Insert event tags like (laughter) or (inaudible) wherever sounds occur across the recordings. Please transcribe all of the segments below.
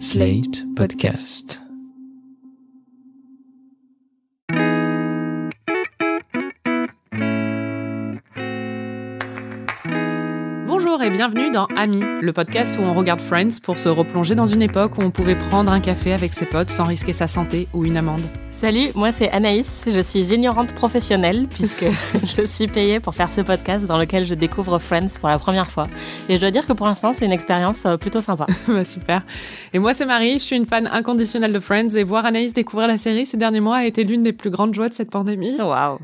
Slate Podcast. Bienvenue dans Ami, le podcast où on regarde Friends pour se replonger dans une époque où on pouvait prendre un café avec ses potes sans risquer sa santé ou une amende. Salut, moi c'est Anaïs, je suis ignorante professionnelle puisque (laughs) je suis payée pour faire ce podcast dans lequel je découvre Friends pour la première fois. Et je dois dire que pour l'instant c'est une expérience euh, plutôt sympa. (laughs) bah super. Et moi c'est Marie, je suis une fan inconditionnelle de Friends et voir Anaïs découvrir la série ces derniers mois a été l'une des plus grandes joies de cette pandémie. Waouh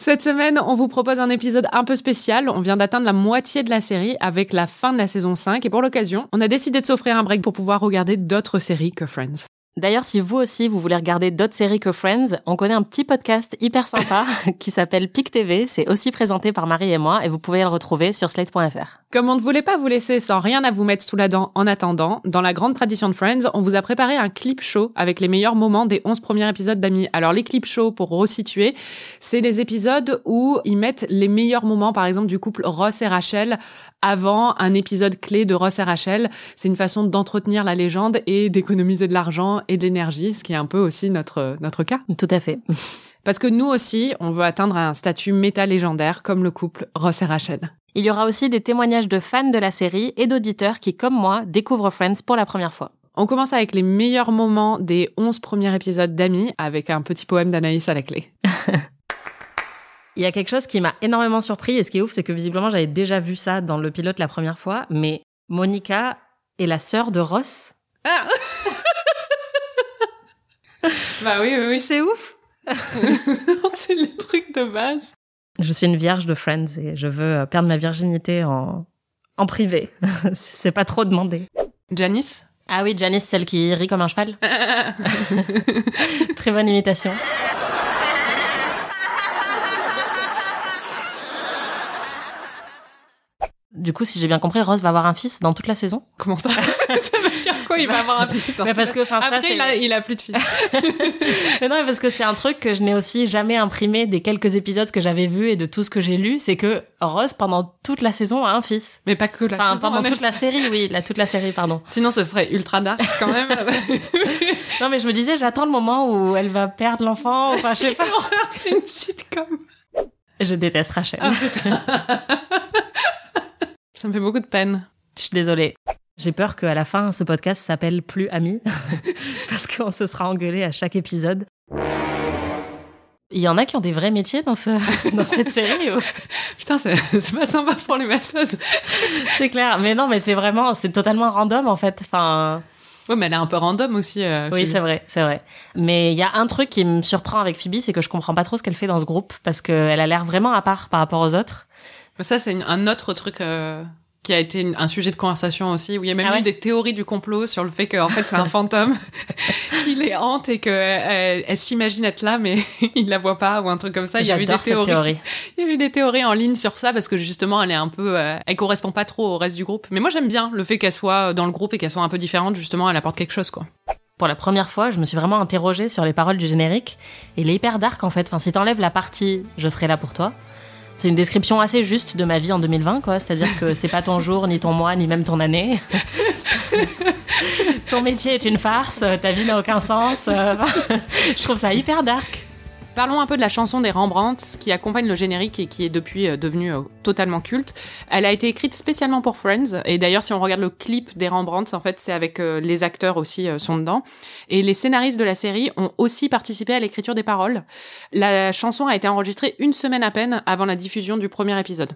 Cette semaine, on vous propose un épisode un peu spécial. On vient d'atteindre la moitié de la série avec la fin de la saison 5 et pour l'occasion, on a décidé de s'offrir un break pour pouvoir regarder d'autres séries que Friends. D'ailleurs, si vous aussi, vous voulez regarder d'autres séries que Friends, on connaît un petit podcast hyper sympa (laughs) qui s'appelle PIC TV. C'est aussi présenté par Marie et moi et vous pouvez le retrouver sur slate.fr. Comme on ne voulait pas vous laisser sans rien à vous mettre sous la dent en attendant, dans la grande tradition de Friends, on vous a préparé un clip show avec les meilleurs moments des 11 premiers épisodes d'Amis. Alors les clips shows, pour resituer, c'est les épisodes où ils mettent les meilleurs moments, par exemple, du couple Ross et Rachel avant un épisode clé de Ross et Rachel. C'est une façon d'entretenir la légende et d'économiser de l'argent et de l'énergie, ce qui est un peu aussi notre, notre cas. Tout à fait. Parce que nous aussi, on veut atteindre un statut méta légendaire comme le couple Ross et Rachel. Il y aura aussi des témoignages de fans de la série et d'auditeurs qui, comme moi, découvrent Friends pour la première fois. On commence avec les meilleurs moments des 11 premiers épisodes d'Amis avec un petit poème d'Anaïs à la clé. (laughs) Il y a quelque chose qui m'a énormément surpris et ce qui est ouf, c'est que visiblement j'avais déjà vu ça dans le pilote la première fois, mais Monica est la sœur de Ross. Ah (laughs) bah oui, oui, oui. C'est ouf (laughs) C'est le truc de base. Je suis une vierge de Friends et je veux perdre ma virginité en, en privé. (laughs) c'est pas trop demandé. Janice Ah oui, Janice, celle qui rit comme un cheval. Très bonne imitation. Du coup, si j'ai bien compris, Ross va avoir un fils dans toute la saison? Comment ça? Ça veut dire quoi Il va avoir un fils dans Mais parce que, ça, Après, c'est- il a, il a plus de fils. (laughs) Mais non, mais parce que c'est un truc que je n'ai aussi jamais imprimé des quelques épisodes que j'avais vus et de tout ce que j'ai lu, c'est que Ross, pendant toute la saison, a un fils. Mais pas que la Enfin, saison, pendant toute la série, oui, la, toute la série, pardon. Sinon, ce serait ultra dark quand même. (laughs) Non, mais je me disais, j'attends le moment où elle va perdre l'enfant, enfin, je sais pas. (laughs) C'est une sitcom. Je déteste Rachel. Ça me fait beaucoup de peine. Je suis désolée. J'ai peur qu'à la fin, ce podcast s'appelle Plus Amis, (laughs) parce qu'on se sera engueulé à chaque épisode. Il y en a qui ont des vrais métiers dans, ce, (laughs) dans cette série. ou- (laughs) Putain, c'est pas sympa pour les masseuses. C'est clair. Mais non, mais c'est vraiment, c'est totalement random en fait. Enfin, Ouais, mais elle est un peu random aussi. euh, oui, c'est vrai, c'est vrai. Mais il y a un truc qui me surprend avec Phoebe, c'est que je comprends pas trop ce qu'elle fait dans ce groupe, parce qu'elle a l'air vraiment à part par rapport aux autres. Ça, c'est un autre truc euh, qui a été un sujet de conversation aussi, où il y a même Ah eu des théories du complot sur le fait qu'en fait c'est un (laughs) fantôme (laughs) qui les hante et qu'elle elle, s'imagine être là, mais (laughs) il la voit pas ou un truc comme ça. Il y a eu des théories. théorie. Il y a eu des théories en ligne sur ça parce que justement elle est un peu, euh, elle correspond pas trop au reste du groupe. Mais moi j'aime bien le fait qu'elle soit dans le groupe et qu'elle soit un peu différente. Justement, elle apporte quelque chose quoi. Pour la première fois, je me suis vraiment interrogée sur les paroles du générique. Et il est hyper dark en fait. Enfin, si t'enlèves la partie Je serai là pour toi, c'est une description assez juste de ma vie en 2020, quoi. C'est-à-dire que c'est pas ton jour, ni ton mois, ni même ton année. (laughs) ton métier est une farce, ta vie n'a aucun sens. (laughs) je trouve ça hyper dark. Parlons un peu de la chanson des Rembrandt qui accompagne le générique et qui est depuis euh, devenue euh, totalement culte. Elle a été écrite spécialement pour Friends et d'ailleurs si on regarde le clip des Rembrandt, en fait c'est avec euh, les acteurs aussi euh, sont dedans et les scénaristes de la série ont aussi participé à l'écriture des paroles. La chanson a été enregistrée une semaine à peine avant la diffusion du premier épisode.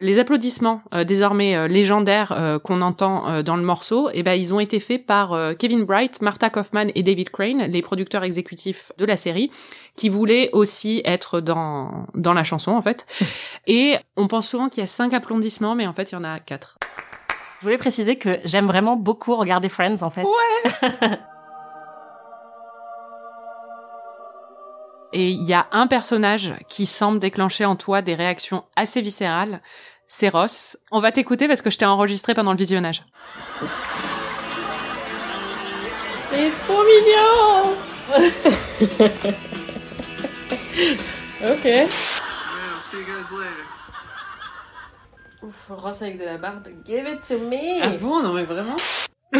Les applaudissements euh, désormais légendaires qu'on entend dans le morceau, eh ben ils ont été faits par Kevin Bright, Martha Kaufman et David Crane, les producteurs exécutifs de la série qui voulaient aussi être dans dans la chanson en fait. (laughs) Et on pense souvent qu'il y a cinq applaudissements, mais en fait il y en a quatre. Je voulais préciser que j'aime vraiment beaucoup regarder Friends en fait. (laughs) Et il y a un personnage qui semble déclencher en toi des réactions assez viscérales. C'est Ross. On va t'écouter parce que je t'ai enregistré pendant le visionnage. C'est trop mignon (laughs) Ok. see you guys later. Ross avec de la barbe. Give it to me! Ah bon? Non mais vraiment? (laughs)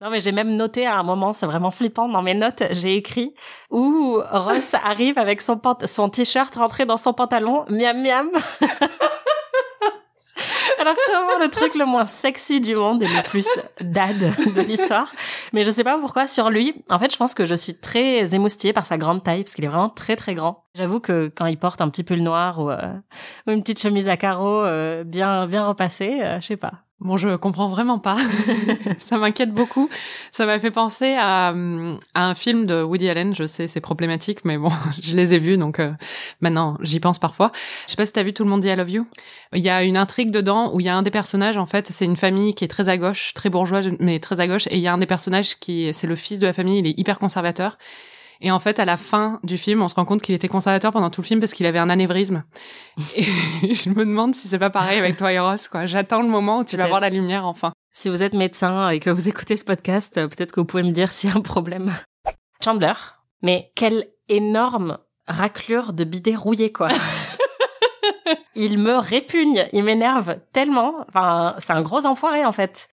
Non mais j'ai même noté à un moment, c'est vraiment flippant, dans mes notes, j'ai écrit où Ross arrive avec son, son t-shirt rentré dans son pantalon, miam miam (laughs) Alors que c'est vraiment le truc le moins sexy du monde et le plus dad de l'histoire. Mais je sais pas pourquoi sur lui. En fait, je pense que je suis très émoustillée par sa grande taille parce qu'il est vraiment très très grand. J'avoue que quand il porte un petit pull noir ou, euh, une petite chemise à carreaux euh, bien bien repassée, euh, je sais pas. Bon, je comprends vraiment pas. (laughs) (laughs) ça m'inquiète beaucoup. Ça m'a fait penser à, à un film de Woody Allen. Je sais, c'est problématique, mais bon, (laughs) je les ai vus, donc euh, maintenant j'y pense parfois. Je sais pas si t'as vu Tout le monde dit I love you. Il y a une intrigue dedans où il y a un des personnages, en fait, c'est une famille qui est très à gauche, très bourgeoise, mais très à gauche, et il y a un des personnages qui, c'est le fils de la famille, il est hyper conservateur. Et en fait, à la fin du film, on se rend compte qu'il était conservateur pendant tout le film parce qu'il avait un anévrisme. Et (laughs) je me demande si c'est pas pareil avec toi et Ross, quoi. J'attends le moment où tu vas voir la lumière enfin. Si vous êtes médecin et que vous écoutez ce podcast, euh, peut-être que vous pouvez me dire s'il y a un problème. Chandler, mais quelle énorme raclure de bidet rouillé, quoi. (laughs) il me répugne, il m'énerve tellement. Enfin, c'est un gros enfoiré, en fait.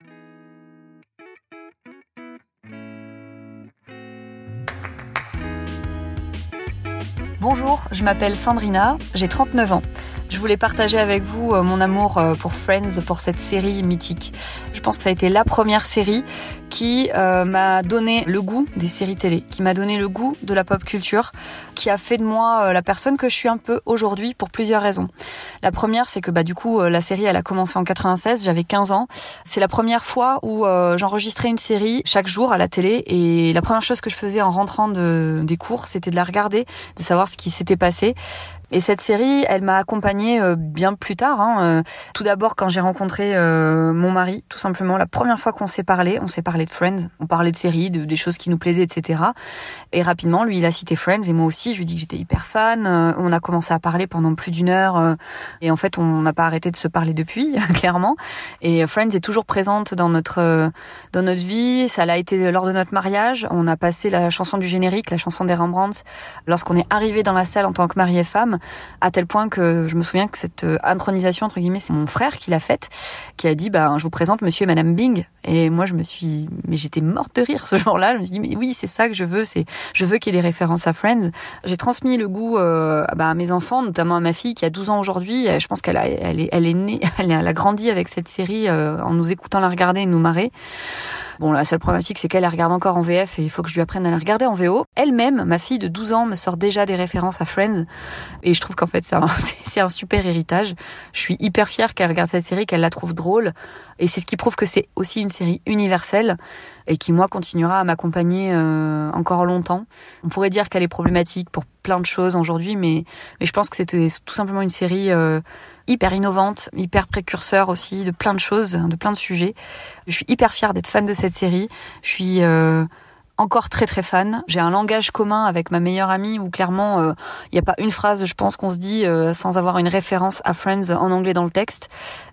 Bonjour, je m'appelle Sandrina, j'ai 39 ans. Je voulais partager avec vous euh, mon amour euh, pour Friends, pour cette série mythique. Je pense que ça a été la première série qui euh, m'a donné le goût des séries télé, qui m'a donné le goût de la pop culture, qui a fait de moi la personne que je suis un peu aujourd'hui pour plusieurs raisons. La première, c'est que bah du coup la série elle a commencé en 96, j'avais 15 ans. C'est la première fois où j'enregistrais une série chaque jour à la télé et la première chose que je faisais en rentrant de, des cours, c'était de la regarder, de savoir ce qui s'était passé. Et cette série, elle m'a accompagnée euh, bien plus tard. hein. Euh, Tout d'abord, quand j'ai rencontré euh, mon mari, tout simplement, la première fois qu'on s'est parlé, on s'est parlé de Friends, on parlait de séries, de, des choses qui nous plaisaient, etc. Et rapidement, lui, il a cité Friends, et moi aussi, je lui dit que j'étais hyper fan. On a commencé à parler pendant plus d'une heure, et en fait, on n'a pas arrêté de se parler depuis, (laughs) clairement. Et Friends est toujours présente dans notre dans notre vie. Ça l'a été lors de notre mariage. On a passé la chanson du générique, la chanson des Rembrandts, lorsqu'on est arrivé dans la salle en tant que mari et à tel point que je me souviens que cette euh, intronisation entre guillemets, c'est mon frère qui l'a faite, qui a dit bah je vous présente Monsieur et Madame Bing. Et moi je me suis, mais j'étais morte de rire ce jour-là. Je me suis dit mais oui c'est ça que je veux, c'est je veux qu'il y ait des références à Friends. J'ai transmis le goût euh, bah, à mes enfants, notamment à ma fille qui a 12 ans aujourd'hui. Euh, Je pense qu'elle a, elle est, elle est née, (laughs) elle, a- elle a grandi avec cette série euh, en nous écoutant la regarder et nous marrer. Bon, la seule problématique, c'est qu'elle la regarde encore en VF et il faut que je lui apprenne à la regarder en VO. Elle-même, ma fille de 12 ans, me sort déjà des références à Friends. Et je trouve qu'en fait, c'est un, (laughs) c'est un super héritage. Je suis hyper fière qu'elle regarde cette série, qu'elle la trouve drôle. Et c'est ce qui prouve que c'est aussi une série universelle et qui, moi, continuera à m'accompagner euh, encore longtemps. On pourrait dire qu'elle est problématique pour plein de choses aujourd'hui, mais, mais je pense que c'était tout simplement une série euh, hyper innovante, hyper précurseur aussi de plein de choses, de plein de sujets. Je suis hyper fière d'être fan de cette série. Je suis euh, encore très très fan. J'ai un langage commun avec ma meilleure amie où clairement il n'y a pas une phrase, je pense, qu'on se dit euh, sans avoir une référence à Friends en anglais dans le texte.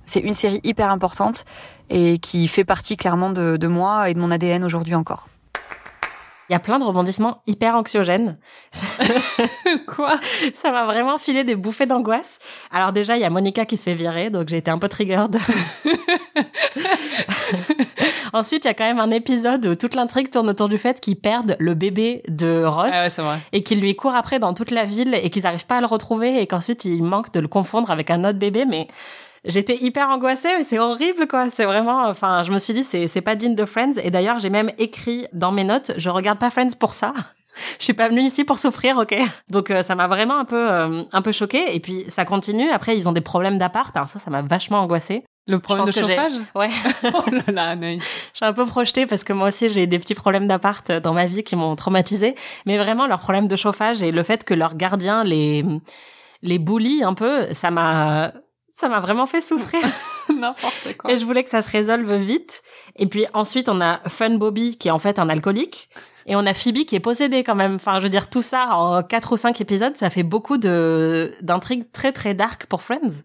C'est une série hyper importante et qui fait partie clairement de, de moi et de mon ADN aujourd'hui encore. Il y a plein de rebondissements hyper anxiogènes. (laughs) Quoi? Ça m'a vraiment filé des bouffées d'angoisse. Alors déjà, il y a Monica qui se fait virer, donc j'ai été un peu triggered. (laughs) Ensuite, il y a quand même un épisode où toute l'intrigue tourne autour du fait qu'ils perdent le bébé de Ross. Ah ouais, vrai. et qu'ils lui courent après dans toute la ville et qu'ils n'arrivent pas à le retrouver et qu'ensuite il manque de le confondre avec un autre bébé mais j'étais hyper angoissée mais c'est horrible quoi c'est vraiment enfin je me suis dit c'est c'est pas digne de Friends et d'ailleurs j'ai même écrit dans mes notes je regarde pas Friends pour ça (laughs) je suis pas venue ici pour souffrir, ok? Donc euh, ça m'a vraiment un peu euh, un peu choquée et puis ça continue. Après ils ont des problèmes d'appart, alors ça ça m'a vachement angoissée. Le problème de chauffage? Ouais. (laughs) Oh là là, Anaïs. (laughs) Je suis un peu projetée parce que moi aussi j'ai des petits problèmes d'appart dans ma vie qui m'ont traumatisée. Mais vraiment leurs problèmes de chauffage et le fait que leur gardien les les bully un peu, ça m'a ça m'a vraiment fait souffrir. (laughs) N'importe quoi. Et je voulais que ça se résolve vite. Et puis ensuite on a Fun Bobby qui est en fait un alcoolique. Et on a Phoebe qui est possédée quand même. Enfin, je veux dire, tout ça en quatre ou cinq épisodes, ça fait beaucoup de d'intrigues très très dark pour Friends.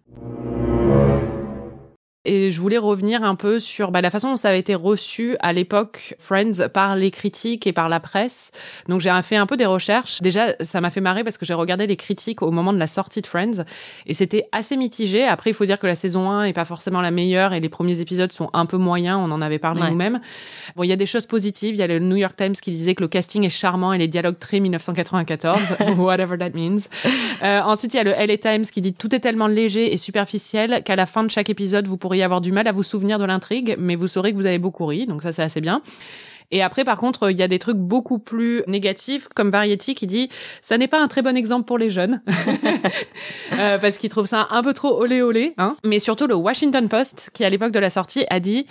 Et je voulais revenir un peu sur bah, la façon dont ça avait été reçu à l'époque Friends par les critiques et par la presse. Donc j'ai fait un peu des recherches. Déjà, ça m'a fait marrer parce que j'ai regardé les critiques au moment de la sortie de Friends et c'était assez mitigé. Après, il faut dire que la saison 1 est pas forcément la meilleure et les premiers épisodes sont un peu moyens. On en avait parlé Ouais. nous-mêmes. Bon, il y a des choses positives. Il y a le New York Times qui disait que le casting est charmant et les dialogues très 1994, (laughs) (laughs) whatever that means. Euh, ensuite, il y a le LA Times qui dit tout est tellement léger et superficiel qu'à la fin de chaque épisode, vous pourriez avoir du mal à vous souvenir de l'intrigue, mais vous saurez que vous avez beaucoup ri. Donc ça, c'est assez bien. Et après, par contre, il y a des trucs beaucoup plus négatifs, comme Variety qui dit ça n'est pas un très bon exemple pour les jeunes, (laughs) Euh, parce qu'ils trouvent ça un peu trop olé olé. Hein. Mais surtout le Washington Post, qui à l'époque de la sortie a dit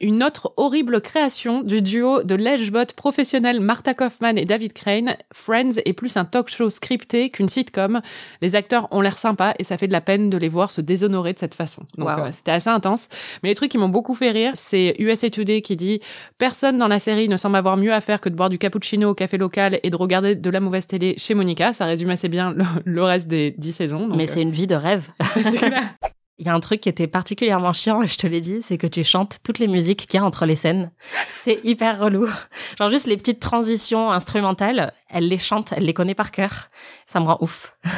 une autre horrible création du duo de lèche-bot professionnels Martha Kaufman et David Crane. Friends est plus un talk show scripté qu'une sitcom. Les acteurs ont l'air sympas et ça fait de la peine de les voir se déshonorer de cette façon. Donc Wow. euh, c'était assez intense. Mais les trucs qui m'ont beaucoup fait rire, c'est USA Today qui dit personne dans la série ne semble avoir mieux à faire que de boire du cappuccino au café local et de regarder de la mauvaise télé chez Monica. Ça résume assez bien le, le reste des dix saisons. Donc, Mais euh, c'est une vie de rêve. (laughs) Il y a un truc qui était particulièrement chiant, et je te l'ai dit, c'est que tu chantes toutes les musiques qu'il y a entre les scènes. (laughs) C'est hyper relou. Genre juste les petites transitions instrumentales, elle les chante, elle les connaît par cœur. Ça me rend ouf. (laughs)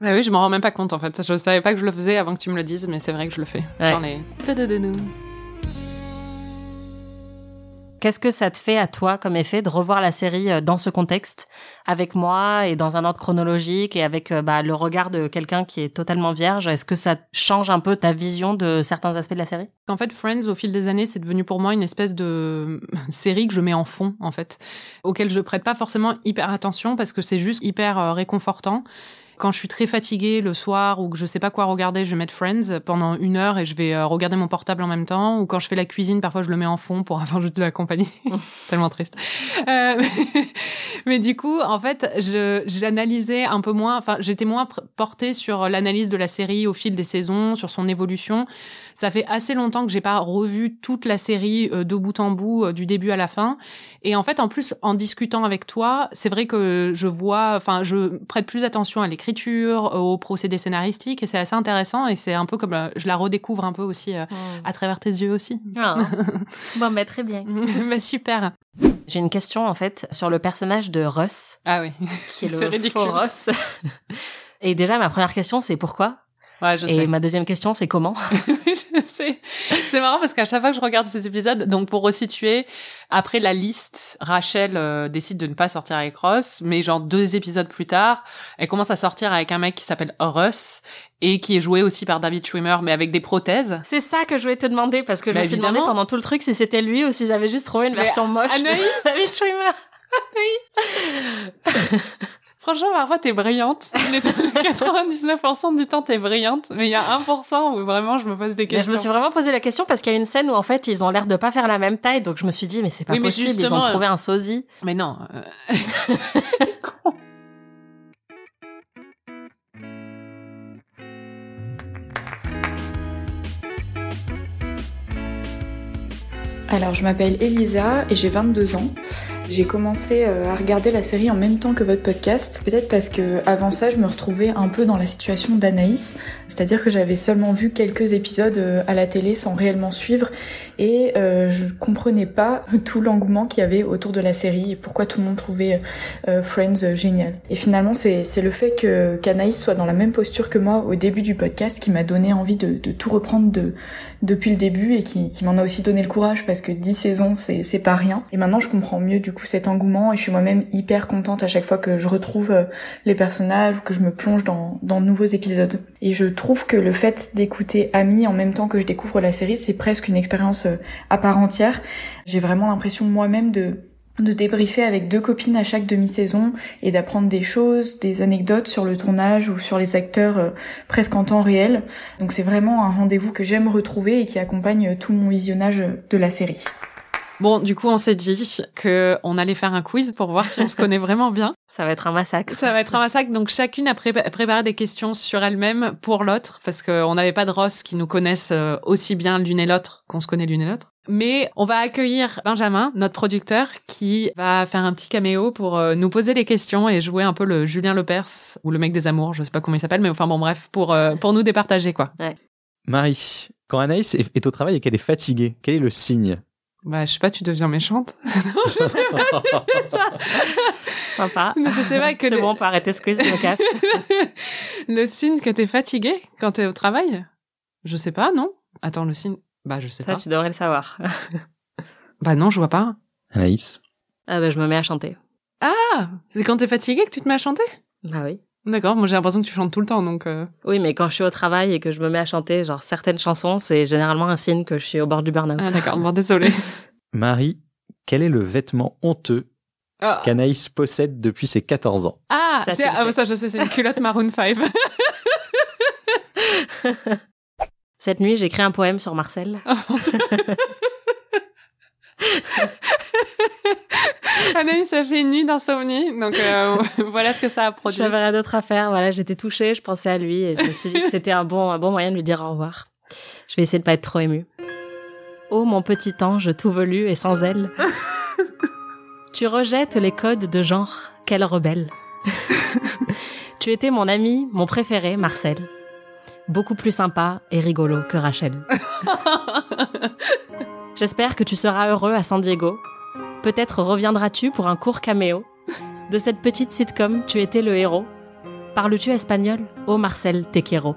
Bah oui, je m'en rends même pas compte en fait. Je savais pas que je le faisais avant que tu me le dises, mais c'est vrai que je le fais. Ouais. J'en ai. Qu'est-ce que ça te fait à toi comme effet de revoir la série euh, dans ce contexte, avec moi et dans un ordre chronologique et avec euh, bah, le regard de quelqu'un qui est totalement vierge? Est-ce que ça change un peu ta vision de certains aspects de la série? En fait, Friends, au fil des années, c'est devenu pour moi une espèce de série que je mets en fond, en fait, auquel je prête pas forcément hyper attention parce que c'est juste hyper euh, réconfortant. Quand je suis très fatiguée le soir ou que je sais pas quoi regarder, je vais mettre Friends pendant une heure et je vais euh, regarder mon portable en même temps. Ou quand je fais la cuisine, parfois je le mets en fond pour (laughs) avoir juste de la compagnie. (laughs) Tellement triste. Euh, (laughs) mais du coup, en fait, je j'analysais un peu moins. Enfin, j'étais moins portée sur l'analyse de la série au fil des saisons, sur son évolution. Ça fait assez longtemps que j'ai pas revu toute la série euh, de bout en bout, euh, du début à la fin. Et en fait, en plus, en discutant avec toi, c'est vrai que je vois, enfin, je prête plus attention à l'écriture, au procédé scénaristique, et c'est assez intéressant. Et c'est un peu comme, euh, je la redécouvre un peu aussi euh, à travers tes yeux aussi. Ah. (laughs) Bon, bah, très bien. (laughs) bah super. J'ai une question en fait sur le personnage de Russ, Ah oui. qui est (laughs) le C'est ridicule. faux Ross. Et déjà, ma première question, c'est pourquoi Ouais, je Et sais. ma deuxième question, c'est comment (laughs) je sais. C'est marrant parce qu'à chaque fois que je regarde cet épisode, donc pour resituer, après la liste, Rachel euh, décide de ne pas sortir avec Ross, mais genre deux épisodes plus tard, elle commence à sortir avec un mec qui s'appelle Russ et qui est joué aussi par David Schwimmer, mais avec des prothèses. C'est ça que je voulais te demander parce que je Bah, me suis demandé pendant tout le truc si c'était lui ou s'ils avaient juste trouvé une Mais version moche. de Anaïs (laughs) David Schwimmer. (laughs) Franchement, parfois t'es brillante. (laughs) Les 99% du temps t'es brillante, mais il y a 1% où vraiment je me pose des Mais questions. je me suis vraiment posé la question parce qu'il y a une scène où en fait ils ont l'air de pas faire la même taille, donc je me suis dit mais c'est pas Oui, mais possible, ils ont euh, trouvé un sosie. Mais non. euh. (laughs) Alors, je m'appelle Elisa et j'ai 22 ans. J'ai commencé euh, à regarder la série en même temps que votre podcast, peut-être parce que avant ça, je me retrouvais un peu dans la situation d'Anaïs, c'est-à-dire que j'avais seulement vu quelques épisodes euh, à la télé sans réellement suivre et euh, je comprenais pas (laughs) tout l'engouement qu'il y avait autour de la série et pourquoi tout le monde trouvait Friends génial. Et finalement, c'est le fait que qu'Anaïs soit dans la même posture que moi au début du podcast qui m'a donné envie de, de tout reprendre de depuis le début et qui, qui m'en a aussi donné le courage parce que 10 saisons c'est pas rien. Et maintenant je comprends mieux du coup cet engouement et je suis moi-même hyper contente à chaque fois que je retrouve euh, les personnages ou que je me plonge dans, de nouveaux épisodes. Et je trouve que le fait d'écouter Ami en même temps que je découvre la série c'est presque une expérience euh, à part entière. J'ai vraiment l'impression moi-même de de débriefer avec deux copines à chaque demi-saison et d'apprendre des choses, des anecdotes sur le tournage ou sur les acteurs euh, presque en temps réel. Donc c'est vraiment un rendez-vous que j'aime retrouver et qui accompagne tout mon visionnage de la série. Bon, du coup, on s'est dit que on allait faire un quiz pour voir si on se (laughs) connaît vraiment bien. Ça va être un massacre. Ça va être un massacre. Donc, chacune a prépa- préparé des questions sur elle-même pour l'autre, parce qu'on n'avait pas de Ross qui nous connaissent euh, aussi bien l'une et l'autre qu'on se connaît l'une et l'autre. Mais on va accueillir Benjamin, notre producteur, qui va faire un petit caméo pour euh, nous poser les questions et jouer un peu le Julien Lepers ou le mec des amours, je sais pas comment il s'appelle, mais enfin bon bref, pour euh, pour nous départager quoi. Marie, Quand Anaïs est au travail et qu'elle est fatiguée, quel est le signe? Bah, je sais pas, tu deviens méchante. (laughs) non, je sais pas. (laughs) Sympa. je sais pas que C'est le- bon, on peut arrêter ce quiz, je me casse. le signe que t'es fatigué quand t'es au travail? Je sais pas, non Attends, le signe. Bah, je sais Ça, pas. tu devrais le savoir. (laughs) Bah, non, je vois pas. Anaïs? Ah bah, je me mets à chanter. Ah C'est quand t'es fatigué que tu te mets à chanter? Bah oui. D'accord, moi j'ai l'impression que tu chantes tout le temps, donc. euh, Oui, mais quand je suis au travail et que je me mets à chanter, genre certaines chansons, c'est généralement un signe que je suis au bord du burn-out. Ah, d'accord, bon, (laughs) désolé. Marie, quel est le vêtement honteux Ah, qu'Anaïs possède depuis ses 14 ans? Ah, Ça, ah, ça, je sais, c'est une culotte Maroon 5. (laughs) Cette nuit, j'écris un poème sur Marcel. Oh, mon Dieu. (laughs) (laughs) Anaïs a fait une nuit d'insomnie, donc euh, (laughs) voilà ce que ça a produit. J'avais rien d'autre à faire. Voilà, j'étais touchée, je pensais à lui et je me suis dit que c'était un bon, un bon moyen de lui dire au revoir. Je vais essayer de pas être trop émue. Oh mon petit ange tout velu et sans aile. (laughs) tu rejettes les codes de genre, quelle rebelle. tu étais mon ami, mon préféré, Marcel. Beaucoup plus sympa et rigolo que Rachel. J'espère que tu seras heureux à San Diego. Peut-être reviendras-tu pour un court caméo. De cette petite sitcom, tu étais le héros. Parles-tu espagnol? Oh Marcel, te quiero.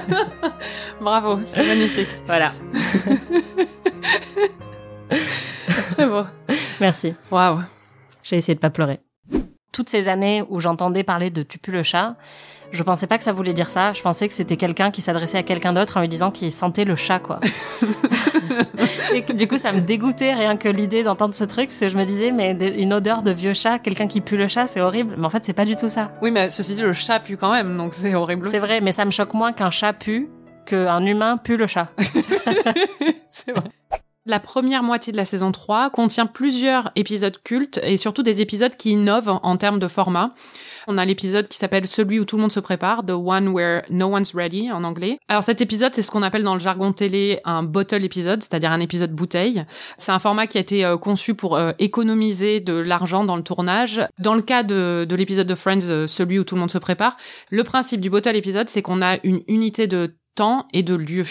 (laughs) Bravo, c'est magnifique. Voilà. (laughs) Très beau. Merci. Waouh. J'ai essayé de pas pleurer. Toutes ces années où j'entendais parler de tu pues le chat, je pensais pas que ça voulait dire ça. Je pensais que c'était quelqu'un qui s'adressait à quelqu'un d'autre en lui disant qu'il sentait le chat, quoi. (laughs) (laughs) Et que, du coup, ça me dégoûtait rien que l'idée d'entendre ce truc, parce que je me disais, mais une odeur de vieux chat, quelqu'un qui pue le chat, c'est horrible. Mais en fait, c'est pas du tout ça. Oui, mais ceci dit, le chat pue quand même, donc c'est horrible. C'est vrai, mais ça me choque moins qu'un chat pue qu'un humain pue le chat. (laughs) c'est vrai. La première moitié de la saison 3 contient plusieurs épisodes cultes et surtout des épisodes qui innovent en, termes de format. On a l'épisode qui s'appelle Celui où tout le monde se prépare, The One Where No One's Ready en anglais. Alors cet épisode, c'est ce qu'on appelle dans le jargon télé un bottle épisode, c'est-à-dire un épisode bouteille. C'est un format qui a été euh, conçu pour euh, économiser de l'argent dans le tournage. Dans le cas de, de l'épisode de Friends, euh, Celui où tout le monde se prépare, le principe du bottle épisode, c'est qu'on a une unité de temps et de lieu.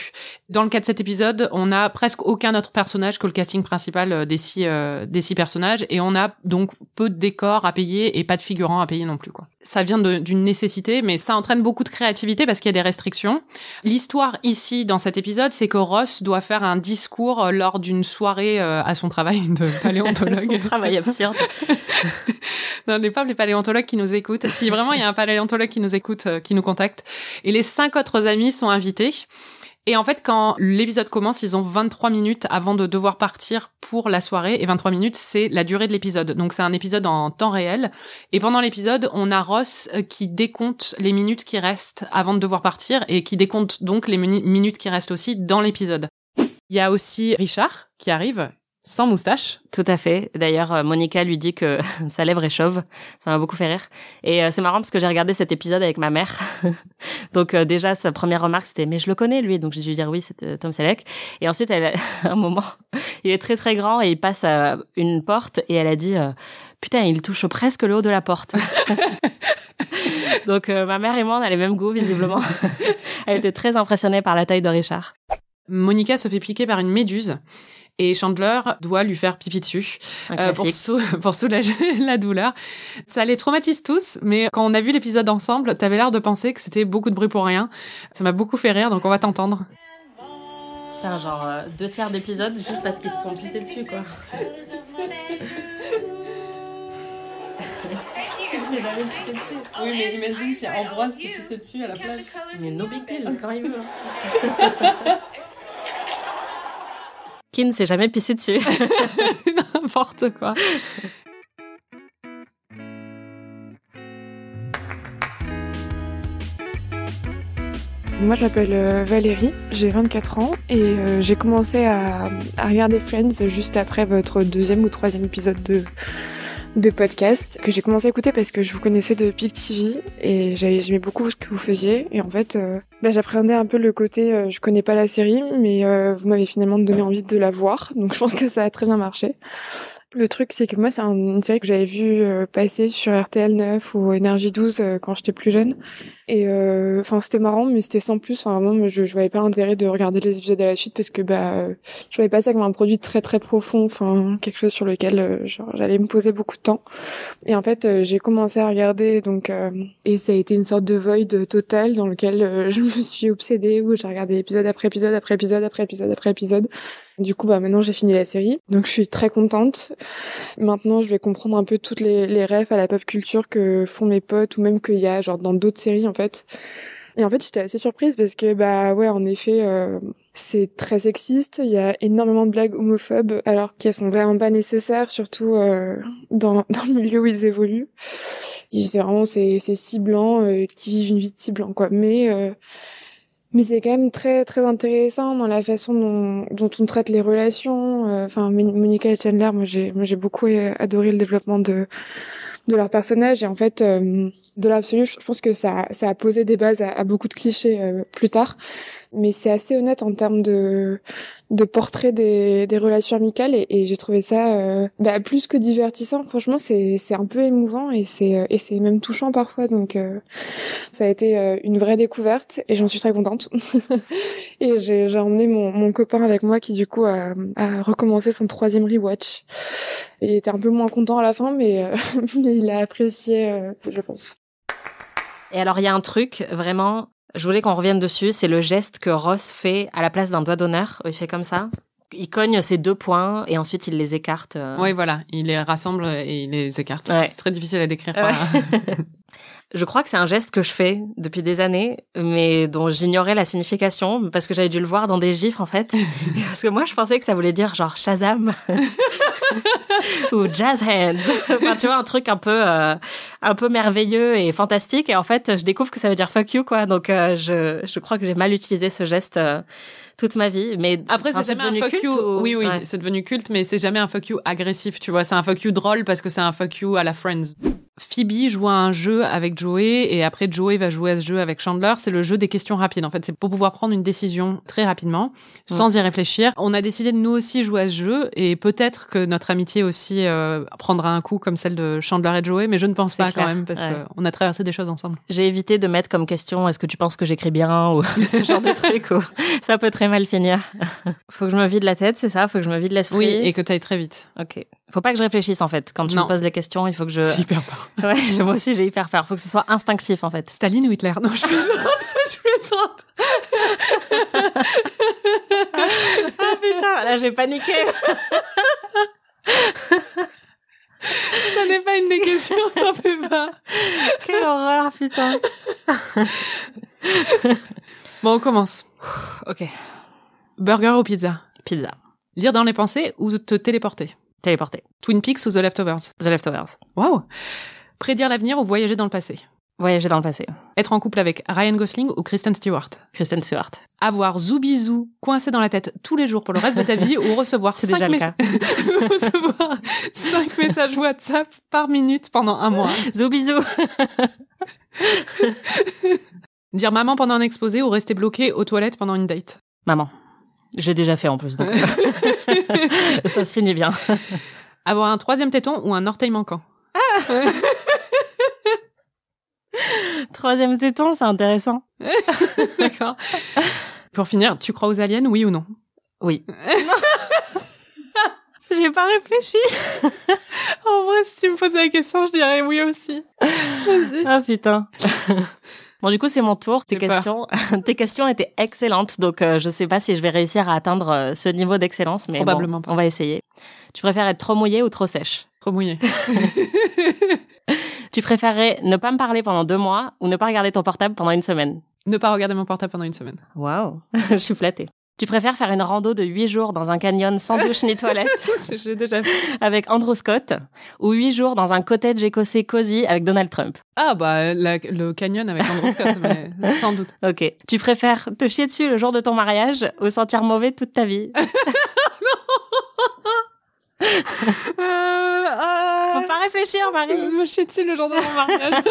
Dans le cas de cet épisode, on a presque aucun autre personnage que le casting principal euh, des six, euh, des six personnages et on a donc peu de décors à payer et pas de figurants à payer non plus. Quoi. Ça vient d'une nécessité, mais ça entraîne beaucoup de créativité parce qu'il y a des restrictions. L'histoire ici, dans cet épisode, c'est que Ross doit faire un discours euh, lors d'une soirée euh, à son travail de (laughs) paléontologue. Son travail absurde. (laughs) Non, n'est pas les paléontologues qui nous écoutent. Si vraiment il y a un paléontologue qui nous écoute, euh, qui nous contacte. Et les cinq autres amis sont invités. Et en fait, quand l'épisode commence, ils ont 23 minutes avant de devoir partir pour la soirée. Et 23 minutes, c'est la durée de l'épisode. Donc c'est un épisode en temps réel. Et pendant l'épisode, on a Ross euh, qui décompte les minutes qui restent avant de devoir partir et qui décompte donc les minutes qui restent aussi dans l'épisode. Il y a aussi Richard qui arrive sans moustache. Tout à fait. D'ailleurs, euh, Monica lui dit que (laughs) sa lèvre est chauve. Ça m'a beaucoup fait rire. Et euh, c'est marrant parce que j'ai regardé cet épisode avec ma mère. (laughs) Donc euh, déjà, sa première remarque, c'était « Mais je le connais, lui !» Donc j'ai dû lui dire « Oui, c'est Tom Selleck. » Et ensuite, elle, (laughs) a- un moment, il est très très grand et il passe à une porte et elle a dit euh, Putain, il touche presque le haut de la porte. » Donc euh, ma mère et moi, on a les mêmes goûts, visiblement. elle était très impressionnée par la taille de Richard. Monica se fait piquer par une méduse et Chandler doit lui faire pipi dessus euh, pour, classique. sou- pour soulager (laughs) la douleur. Ça les traumatise tous, mais quand on a vu l'épisode ensemble, t'avais l'air de penser que c'était beaucoup de bruit pour rien. Ça m'a beaucoup fait rire, donc on va t'entendre. Putain, genre euh, deux tiers d'épisode juste parce qu'ils se sont pissés dessus, quoi. (laughs) Qui ne s'est jamais pissé dessus Oui, mais imagine si Ambroise te pissait dessus à la plage. Mais no big deal, quand il veut. (laughs) Qui ne s'est jamais pissé dessus (laughs) N'importe quoi. Moi, je m'appelle euh, Valérie, j'ai 24 ans et euh, j'ai commencé à, à regarder Friends juste après votre deuxième ou troisième épisode de, de podcast que j'ai commencé à écouter parce que je vous connaissais de Pip TV et j'aimais beaucoup ce que vous faisiez et en fait, euh, bah, j'appréhendais un peu le côté euh, je connais pas la série mais euh, vous m'avez finalement donné envie de la voir donc je pense que ça a très bien marché. Le truc, c'est que moi, c'est un- une série que j'avais vue euh, passer sur RTL 9 ou Énergie 12 euh, quand j'étais plus jeune. Et euh, enfin, c'était marrant, mais c'était sans plus. Enfin, vraiment, je, je voyais pas l'intérêt de regarder les épisodes à la suite parce que bah, je voyais pas ça comme un produit très très profond. Enfin, quelque chose sur lequel j'allais me poser beaucoup de temps. Et en fait, j'ai commencé à regarder, donc et ça a été une sorte de void total dans lequel (laughs) je me suis obsédée où j'ai regardé épisode après épisode après épisode après épisode après épisode. Du coup, bah maintenant j'ai fini la série, donc je suis très contente. Maintenant, je vais comprendre un peu toutes les, les refs à la pop culture que font mes potes ou même qu'il y a genre dans d'autres séries en fait. Et en fait, j'étais assez surprise parce que bah ouais, en effet, euh, c'est très sexiste. Il y a énormément de blagues homophobes alors qu'elles sont vraiment pas nécessaires, surtout euh, dans (laughs) dans le milieu où ils évoluent. C'est vraiment ces ces six blancs euh, qui vivent une vie de six blancs quoi. Mais euh, mais c'est quand même très très intéressant dans la façon dont, dont on traite les relations. Euh, Enfin, Mon- Monica et Chandler, moi j'ai moi j'ai beaucoup euh, adoré le développement de de leur personnage et en fait euh, de l'absolu, je pense que ça ça a posé des bases à, à beaucoup de clichés euh, plus tard. Mais c'est assez honnête en termes de de portrait des, des relations amicales et, et j'ai trouvé ça euh, bah, plus que divertissant. Franchement, c'est c'est un peu émouvant et c'est euh, et c'est même touchant parfois. Donc euh, ça a été euh, une vraie découverte et j'en suis très contente. (laughs) et j'ai j'ai emmené mon, mon copain avec moi qui du coup a, a recommencé son troisième rewatch. Il était un peu moins content à la fin, mais, euh, (laughs) mais il a apprécié, je pense. Et alors, il y a un truc, vraiment, je voulais qu'on revienne dessus, c'est le geste que Ross fait à la place d'un doigt d'honneur. Il fait comme ça. Il cogne ses deux points et ensuite il les écarte. euh. Oui, voilà, il les rassemble et il les écarte. Ouais. C'est très difficile à décrire. Par- (laughs) (laughs) Je crois que c'est un geste que je fais depuis des années, mais dont j'ignorais la signification parce que j'avais dû le voir dans des gifs en fait. (laughs) parce que moi, je pensais que ça voulait dire genre Shazam ou Jazz Hands. enfin, tu vois, un truc un peu, euh, un peu merveilleux et fantastique. Et en fait, je découvre que ça veut dire fuck you quoi. Donc, euh, je, je crois que j'ai mal utilisé ce geste euh, toute ma vie. Mais Après, c'est jamais un fuck culte you. ou- Oui, oui, Ouais. c'est devenu culte, mais c'est jamais un fuck you agressif, tu vois. C'est un fuck you drôle parce que c'est un fuck you à la Friends. Phoebe joue à un jeu avec Joey et après Joey va jouer à ce jeu avec Chandler. C'est le jeu des questions rapides. En fait, c'est pour pouvoir prendre une décision très rapidement, sans y réfléchir. On a décidé de nous aussi jouer à ce jeu et peut-être que notre amitié aussi euh, prendra un coup comme celle de Chandler et Joey, mais je ne pense pas clair, quand même parce ouais. qu'on a traversé des choses ensemble. J'ai évité de mettre comme question est-ce que tu penses que j'écris bien ou (laughs) ce genre de truc ou (laughs) ça peut très mal finir. (laughs) Faut que je me vide la tête, c'est ça? Faut que je me vide l'esprit? Oui, et que tu ailles très vite. Ok. Faut pas que je réfléchisse en fait. Quand tu Non. me poses les questions, il faut que je. C'est hyper peur. (laughs) Ouais, je- moi aussi j'ai hyper peur. Faut que ce soit instinctif en fait. Staline ou Hitler? Non, je plaisante. (laughs) je plaisante. (laughs) Ah putain, là j'ai paniqué. Ça n'est pas une des questions, t'en fais pas. Quelle horreur, putain. Bon, on commence. Ok. Burger ou pizza? Pizza. Lire dans les pensées ou te téléporter? Téléporté. Twin Peaks ou The Leftovers? The Leftovers. Waouh Prédire l'avenir ou voyager dans le passé? Voyager dans le passé. Être en couple avec Ryan Gosling ou Kristen Stewart? Kristen Stewart. Avoir zoubizou coincé dans la tête tous les jours pour le reste de ta vie ou recevoir C'est cinq déjà le mes- cas. (laughs) recevoir cinq messages WhatsApp par minute pendant un mois Zou bisous. (laughs) Dire maman pendant un exposé ou rester bloqué aux toilettes pendant une date Maman. J'ai déjà fait en plus, donc (laughs) ça se finit bien. Avoir un troisième téton ou un orteil manquant (laughs) Troisième téton, c'est intéressant. (laughs) D'accord. Pour finir, tu crois aux aliens, oui ou non? Oui. J'ai pas réfléchi. En vrai, si tu me posais la question, je dirais oui aussi. Ah putain. Bon, du coup, c'est mon tour. Tes questions, (laughs) tes questions étaient excellentes, donc euh, je sais pas si je vais réussir à atteindre euh, ce niveau d'excellence, mais Probablement bon, pas. on va essayer. Tu préfères être trop mouillé ou trop sèche? Trop mouillé. (laughs) (laughs) Tu préférerais ne pas me parler pendant deux mois ou ne pas regarder ton portable pendant une semaine? Ne pas regarder mon portable pendant une semaine. Waouh, je suis flattée. Tu préfères faire une rando de huit jours dans un canyon sans douche ni toilette (laughs) J'ai déjà fait. avec Andrew Scott ou huit jours dans un cottage écossais cosy avec Donald Trump? Ah bah la- le canyon avec Andrew Scott, (laughs) mais sans doute. Ok. Tu préfères te chier dessus le jour de ton mariage ou sentir mauvais toute ta vie? (laughs) Faut pas réfléchir, Marie. me chier dessus le jour de mon mariage.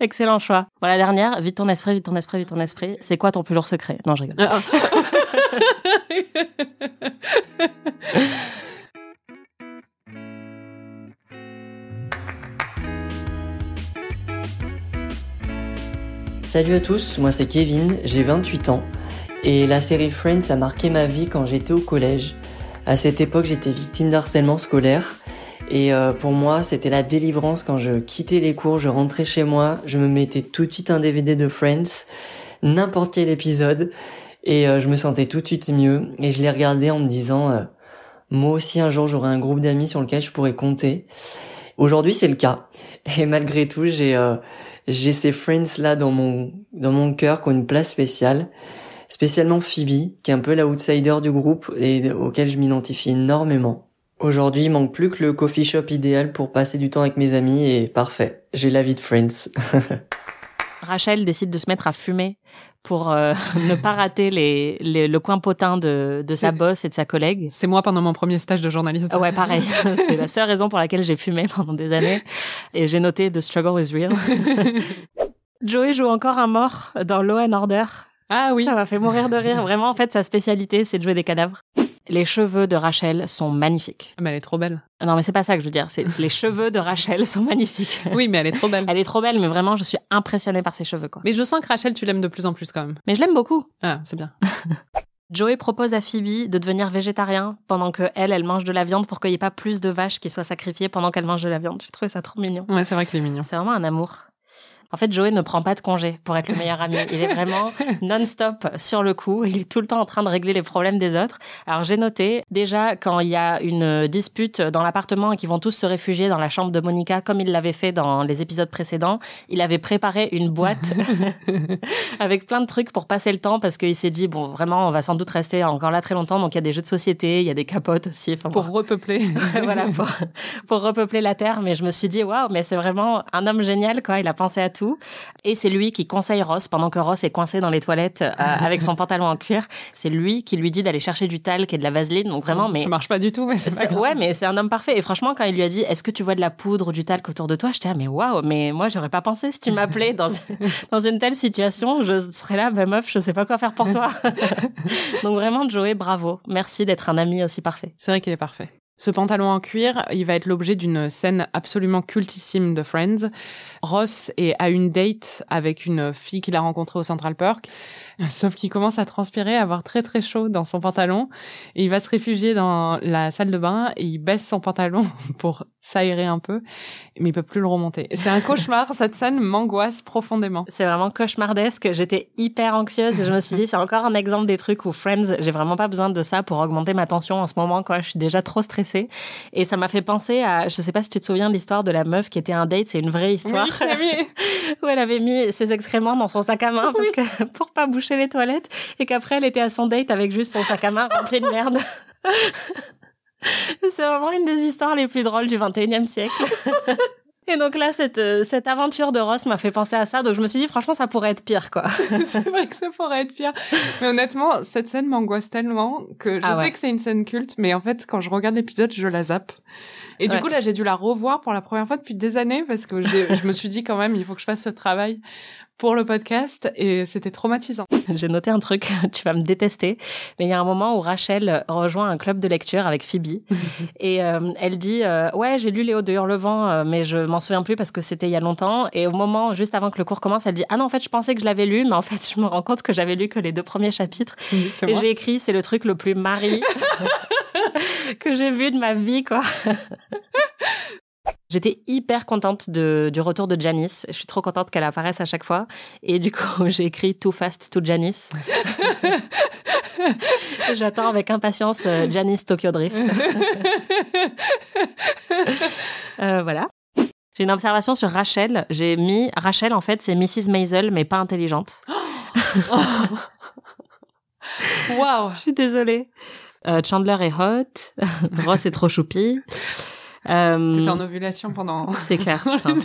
Excellent choix. La dernière, vite ton esprit, vite ton esprit, vite ton esprit. C'est quoi ton plus lourd secret? Non, je rigole. (laughs) Salut à tous, moi c'est Kevin, j'ai 28 ans et la série Friends a marqué ma vie quand j'étais au collège. À cette époque, j'étais victime d'harcèlement scolaire et euh, pour moi, c'était la délivrance quand je quittais les cours, je rentrais chez moi, je me mettais tout de suite un DVD de Friends, n'importe quel épisode et euh, je me sentais tout de suite mieux et je l'ai regardé en me disant euh, moi aussi un jour j'aurai un groupe d'amis sur lequel je pourrais compter. Aujourd'hui, c'est le cas. Et malgré tout, j'ai j'ai ces friends là dans mon dans mon cœur qui ont une place spéciale, spécialement Phoebe, qui est un peu la outsider du groupe et auquel je m'identifie énormément. Aujourd'hui, il manque plus que le coffee shop idéal pour passer du temps avec mes amis et parfait, j'ai la vie de friends. (laughs) Rachel décide de se mettre à fumer pour euh, (laughs) ne pas rater les, les, le coin potin de, de sa boss et de sa collègue. C'est moi pendant mon premier stage de journalisme. Ouais, pareil. (laughs) (laughs) C'est la seule raison pour laquelle j'ai fumé pendant des années. Et j'ai noté The struggle is real. Joey joue encore un mort dans Law and Order. Ah oui. Ça m'a fait mourir de rire. Vraiment, en fait, sa spécialité, c'est de jouer des cadavres. Les cheveux de Rachel sont magnifiques. Mais elle est trop belle. Non, mais c'est pas ça que je veux dire. C'est les cheveux de Rachel (laughs) sont magnifiques. Oui, mais elle est trop belle. Elle est trop belle, mais vraiment, je suis impressionnée par ses cheveux, quoi. Mais je sens que Rachel, tu l'aimes de plus en plus quand même. Mais je l'aime beaucoup. Ah, c'est bien. (laughs) Joey propose à Phoebe de devenir végétarien pendant que elle, elle mange de la viande pour qu'il n'y ait pas plus de vaches qui soient sacrifiées pendant qu'elle mange de la viande. J'ai trouvé ça trop mignon. Ouais, c'est vrai qu'il est mignon. C'est vraiment un amour. En fait, Joey ne prend pas de congé pour être le meilleur ami. Il est vraiment (laughs) non-stop sur le coup. Il est tout le temps en train de régler les problèmes des autres. Alors, j'ai noté, déjà, quand il y a une dispute dans l'appartement et qu'ils vont tous se réfugier dans la chambre de Monica, comme il l'avait fait dans les épisodes précédents, il avait préparé une boîte (laughs) avec plein de trucs pour passer le temps parce qu'il s'est dit, bon, vraiment, on va sans doute rester encore là très longtemps. Donc, il y a des jeux de société, il y a des capotes aussi. Enfin, Pour bon. repeupler. (laughs) voilà, pour, pour repeupler la Terre. Mais je me suis dit, waouh, mais c'est vraiment un homme génial, quoi. Il a pensé à tout. Et c'est lui qui conseille Ross pendant que Ross est coincé dans les toilettes euh, (laughs) avec son pantalon en cuir. C'est lui qui lui dit d'aller chercher du talc et de la vaseline. Donc vraiment, mais Ça marche pas du tout, mais c'est ouais, mais c'est un homme parfait. Et franchement, quand il lui a dit, est-ce que tu vois de la poudre ou du talc autour de toi, j'étais ah mais waouh, mais moi j'aurais pas pensé si tu m'appelais dans (laughs) dans une telle situation, je serais là, bah meuf, je sais pas quoi faire pour toi. (laughs) Donc vraiment, Joey, bravo, merci d'être un ami aussi parfait. C'est vrai qu'il est parfait. Ce pantalon en cuir, il va être l'objet d'une scène absolument cultissime de Friends. Ross est à une date avec une fille qu'il a rencontrée au Central Park. Sauf qu'il commence à transpirer, à avoir très très chaud dans son pantalon. Et il va se réfugier dans la salle de bain et il baisse son pantalon (laughs) pour s'aérer un peu. Mais il peut plus le remonter. C'est un cauchemar. (laughs) Cette scène m'angoisse profondément. C'est vraiment cauchemardesque. J'étais hyper anxieuse et je me suis dit, c'est encore un exemple des trucs où Friends, j'ai vraiment pas besoin de ça pour augmenter ma tension en ce moment, quoi. Je suis déjà trop stressée. Et ça m'a fait penser à, je sais pas si tu te souviens de l'histoire de la meuf qui était un date, c'est une vraie histoire. Oui, (laughs) où elle avait mis ses excréments dans son sac à main parce que (laughs) pour pas boucher les toilettes et qu'après elle était à son date avec juste son sac à main rempli de merde. (laughs) C'est vraiment une des histoires les plus drôles du 21e siècle. Et donc là, cette, euh, cette aventure de Ross m'a fait penser à ça. Donc je me suis dit, franchement, ça pourrait être pire, quoi. c'est vrai que ça pourrait être pire. Mais honnêtement, cette scène m'angoisse tellement que je Ah sais ouais. que c'est une scène culte, mais en fait, quand je regarde l'épisode, je la zappe. Et du coup, là, j'ai dû la revoir pour la première fois depuis des années parce que je me suis dit quand même, il faut que je fasse ce travail pour le podcast et c'était traumatisant. J'ai noté un truc, (laughs) tu vas me détester, mais il y a un moment où Rachel rejoint un club de lecture avec Phoebe (laughs) et euh, elle dit euh, ouais j'ai lu Léo de Hurlevent euh, mais je m'en souviens plus parce que c'était il y a longtemps et au moment juste avant que le cours commence elle dit ah non en fait je pensais que je l'avais lu mais en fait je me rends compte que j'avais lu que les deux premiers chapitres et j'ai écrit c'est le truc le plus mari (laughs) que j'ai vu de ma vie quoi. J'étais hyper contente de, du retour de Janice. Je suis trop contente qu'elle apparaisse à chaque fois. Et du coup, (laughs) j'ai écrit Too Fast to Janice. (laughs) J'attends avec impatience euh, Janice Tokyo Drift. (laughs) Euh, voilà. J'ai une observation sur Rachel. J'ai mis Rachel, en fait, c'est Mrs. Maisel, mais pas intelligente. (gasps) Waouh Je suis désolée. Euh, Chandler est hot. Ross est trop choupi. Euh, T'étais en ovulation pendant... (laughs) C'est clair, pendant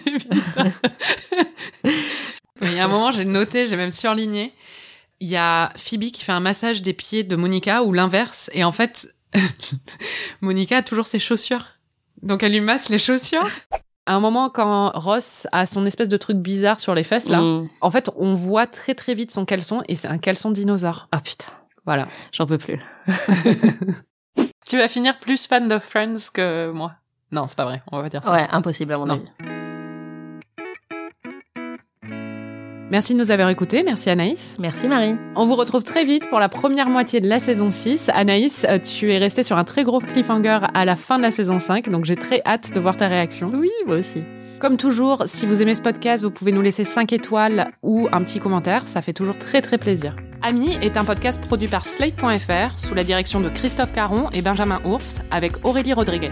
Il y a un moment, j'ai noté, j'ai même surligné. Il y a Phoebe qui fait un massage des pieds de Monica ou l'inverse. Et en fait, (laughs) Monica a toujours ses chaussures. Donc elle lui masse les chaussures. À un moment, quand Ross a son espèce de truc bizarre sur les fesses, là, Mm. en fait, on voit très très vite son caleçon et c'est un caleçon dinosaure. Ah putain, Voilà. j'en peux plus. (laughs) Tu vas finir plus fan de Friends que moi. Non, c'est pas vrai. On va pas dire ça. Ouais, impossible à mon Non. avis. Merci de nous avoir écoutés. Merci Anaïs. Merci Marie. On vous retrouve très vite pour la première moitié de la saison 6. Anaïs, euh, tu es restée sur un très gros cliffhanger à la fin de la saison 5, donc j'ai très hâte de voir ta réaction. Oui, moi aussi. Comme toujours, si vous aimez ce podcast, vous pouvez nous laisser 5 étoiles ou un petit commentaire, ça fait toujours très très plaisir. Ami est un podcast produit par Slate.fr sous la direction de Christophe Caron et Benjamin Ours avec Aurélie Rodriguez.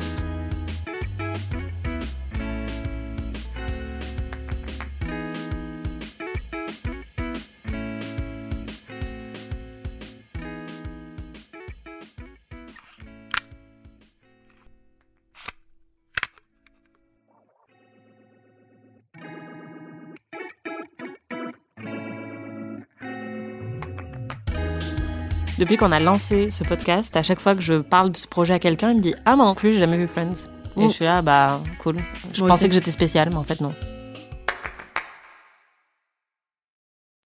Depuis qu'on a lancé ce podcast, à chaque fois que je parle de ce projet à quelqu'un, il me dit Ah, moi non plus, j'ai jamais vu Friends. Et Mm. je suis là, bah, cool. Je Moi pensais aussi. que j'étais spéciale, mais en fait, non.